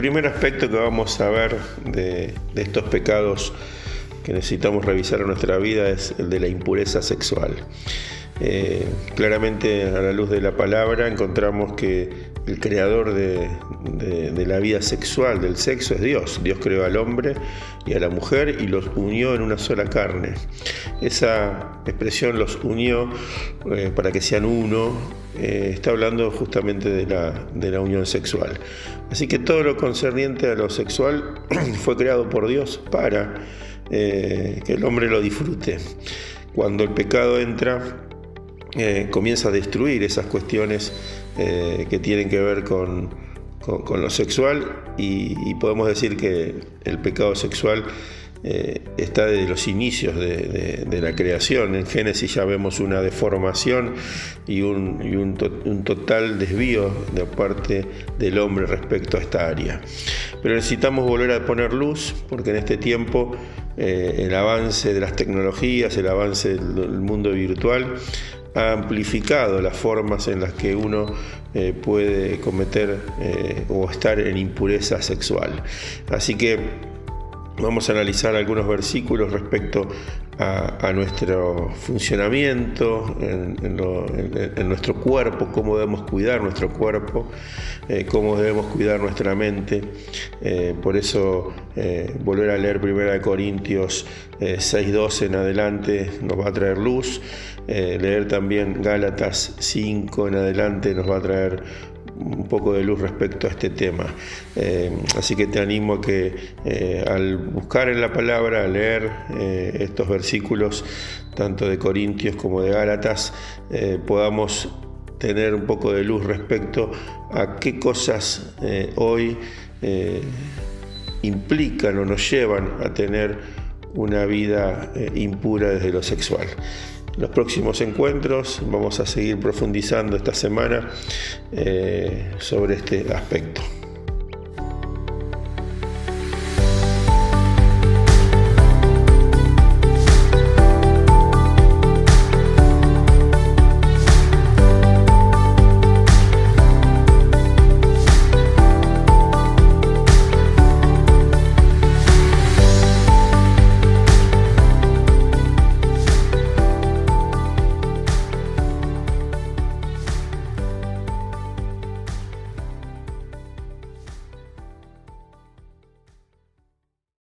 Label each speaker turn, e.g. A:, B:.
A: primer aspecto que vamos a ver de, estos pecados que necesitamos revisar en nuestra vida es el de la impureza sexual. Eh, claramente a la luz de la palabra encontramos que el creador de, la vida sexual, del sexo, es Dios. Dios creó al hombre y a la mujer y los unió en una sola carne. Esa expresión los unió eh, para que sean uno, eh, está hablando justamente de la, de la unión sexual. Así que todo lo concerniente a lo sexual fue creado por Dios para que el hombre lo disfrute. Cuando el pecado entra, eh, comienza a destruir esas cuestiones eh, que tienen que ver con, lo sexual y, podemos decir que el pecado sexual eh, está desde los inicios de, la creación. En Génesis ya vemos una deformación y, un, total desvío de parte del hombre respecto a esta área. Pero necesitamos volver a poner luz porque en este tiempo el avance de las tecnologías, el avance del mundo virtual, ha amplificado las formas en las que uno eh, puede cometer eh, o estar en impureza sexual. Así que vamos a analizar algunos versículos respecto a, nuestro funcionamiento, en, nuestro cuerpo, cómo debemos cuidar nuestro cuerpo, eh, cómo debemos cuidar nuestra mente. por eso volver a leer 1 Corintios 6.12 en adelante nos va a traer luz. Eh, leer también Gálatas 5 en adelante nos va a traer un poco de luz respecto a este tema. Eh, así que te animo a que eh, al buscar en la palabra, a leer estos versículos, tanto de Corintios como de Gálatas, podamos tener un poco de luz respecto a qué cosas hoy implican o nos llevan a tener una vida impura desde lo sexual los próximos encuentros. Vamos a seguir profundizando esta semana eh, sobre este aspecto.